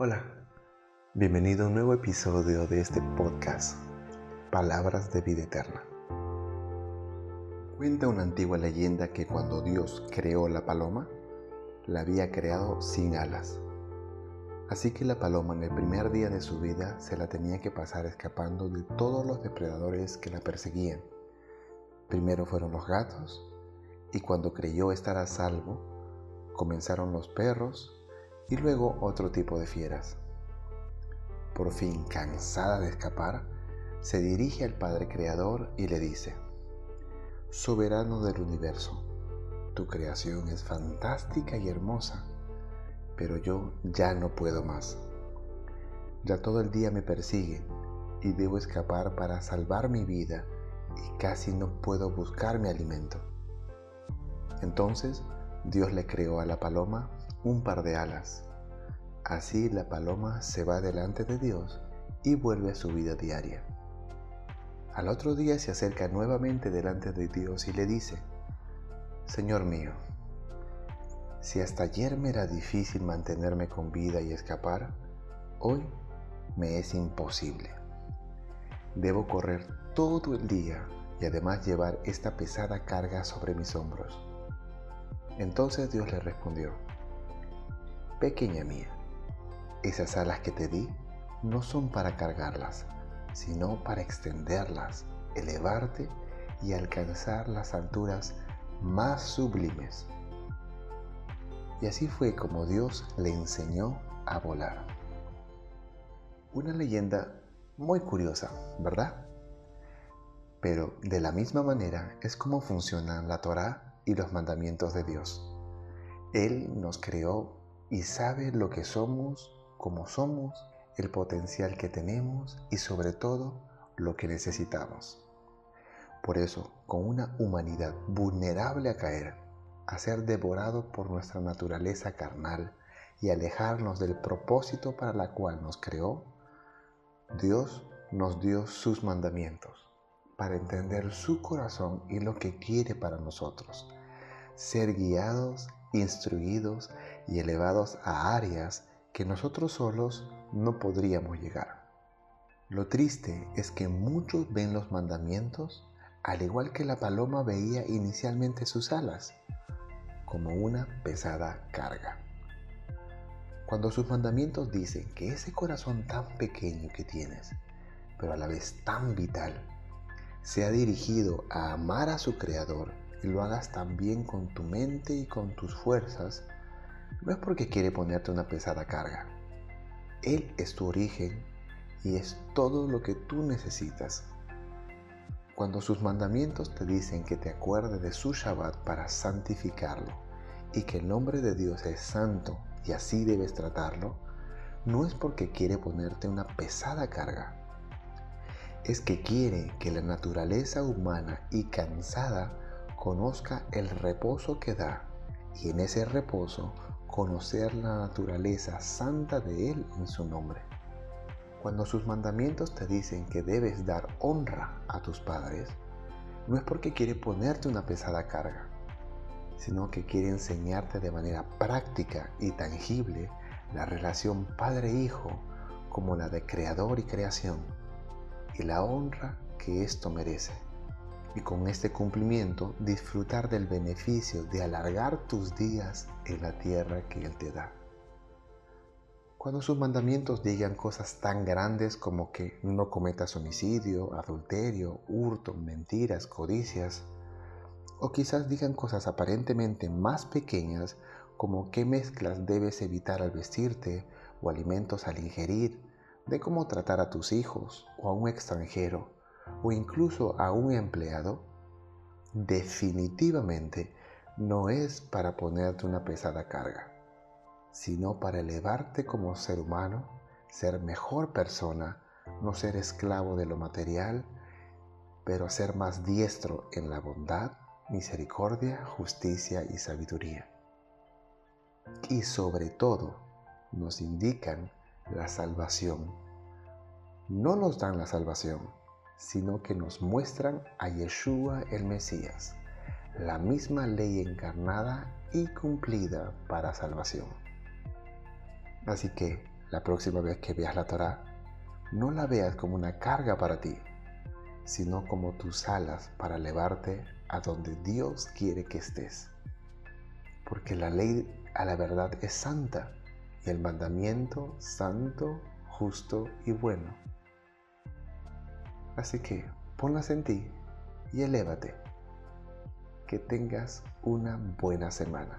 Hola, bienvenido a un nuevo episodio de este podcast, Palabras de Vida Eterna. Cuenta una antigua leyenda que cuando Dios creó la paloma, la había creado sin alas. Así que la paloma en el primer día de su vida se la tenía que pasar escapando de todos los depredadores que la perseguían. Primero fueron los gatos, y cuando creyó estar a salvo, comenzaron los perros y luego otro tipo de fieras. Por fin, cansada de escapar, se dirige al Padre Creador y le dice, Soberano del universo, tu creación es fantástica y hermosa, pero yo ya no puedo más. Ya todo el día me persiguen y debo escapar para salvar mi vida y casi no puedo buscar mi alimento. Entonces Dios le creó a la paloma un par de alas. Así la paloma se va delante de Dios y vuelve a su vida diaria. Al otro día se acerca nuevamente delante de Dios y le dice, Señor mío, si hasta ayer me era difícil mantenerme con vida y escapar, hoy me es imposible. Debo correr todo el día y además llevar esta pesada carga sobre mis hombros. Entonces Dios le respondió, Pequeña mía, esas alas que te di no son para cargarlas, sino para extenderlas, elevarte y alcanzar las alturas más sublimes. Y así fue como Dios le enseñó a volar. Una leyenda muy curiosa, ¿verdad? Pero de la misma manera es como funcionan la Torá y los mandamientos de Dios. Él nos creó y sabe lo que somos, cómo somos, el potencial que tenemos y sobre todo lo que necesitamos. Por eso, con una humanidad vulnerable a caer, a ser devorado por nuestra naturaleza carnal y alejarnos del propósito para la cual nos creó, Dios nos dio sus mandamientos para entender su corazón y lo que quiere para nosotros, ser guiados instruidos y elevados a áreas que nosotros solos no podríamos llegar. Lo triste es que muchos ven los mandamientos al igual que la paloma veía inicialmente sus alas, como una pesada carga. Cuando sus mandamientos dicen que ese corazón tan pequeño que tienes, pero a la vez tan vital, se ha dirigido a amar a su Creador y lo hagas también con tu mente y con tus fuerzas, no es porque quiere ponerte una pesada carga. Él es tu origen y es todo lo que tú necesitas. Cuando sus mandamientos te dicen que te acuerdes de su Shabbat para santificarlo y que el nombre de Dios es santo y así debes tratarlo, no es porque quiere ponerte una pesada carga. Es que quiere que la naturaleza humana y cansada conozca el reposo que da y en ese reposo conocer la naturaleza santa de Él en su nombre. Cuando sus mandamientos te dicen que debes dar honra a tus padres, no es porque quiere ponerte una pesada carga, sino que quiere enseñarte de manera práctica y tangible la relación padre-hijo como la de creador y creación y la honra que esto merece y con este cumplimiento disfrutar del beneficio de alargar tus días en la tierra que Él te da. Cuando sus mandamientos digan cosas tan grandes como que no cometas homicidio, adulterio, hurto, mentiras, codicias, o quizás digan cosas aparentemente más pequeñas como qué mezclas debes evitar al vestirte o alimentos al ingerir, de cómo tratar a tus hijos o a un extranjero, o incluso a un empleado, definitivamente no es para ponerte una pesada carga, sino para elevarte como ser humano, ser mejor persona, no ser esclavo de lo material, pero ser más diestro en la bondad, misericordia, justicia y sabiduría. Y sobre todo, nos indican la salvación. No nos dan la salvación, sino que nos muestran a Yeshua el Mesías, la misma ley encarnada y cumplida para salvación. Así que, La próxima vez que veas la Torá, no la veas como una carga para ti, sino como tus alas para elevarte a donde Dios quiere que estés. Porque la ley a la verdad es santa y el mandamiento santo, justo y bueno. Así que ponlas en ti y elévate. Que tengas una buena semana.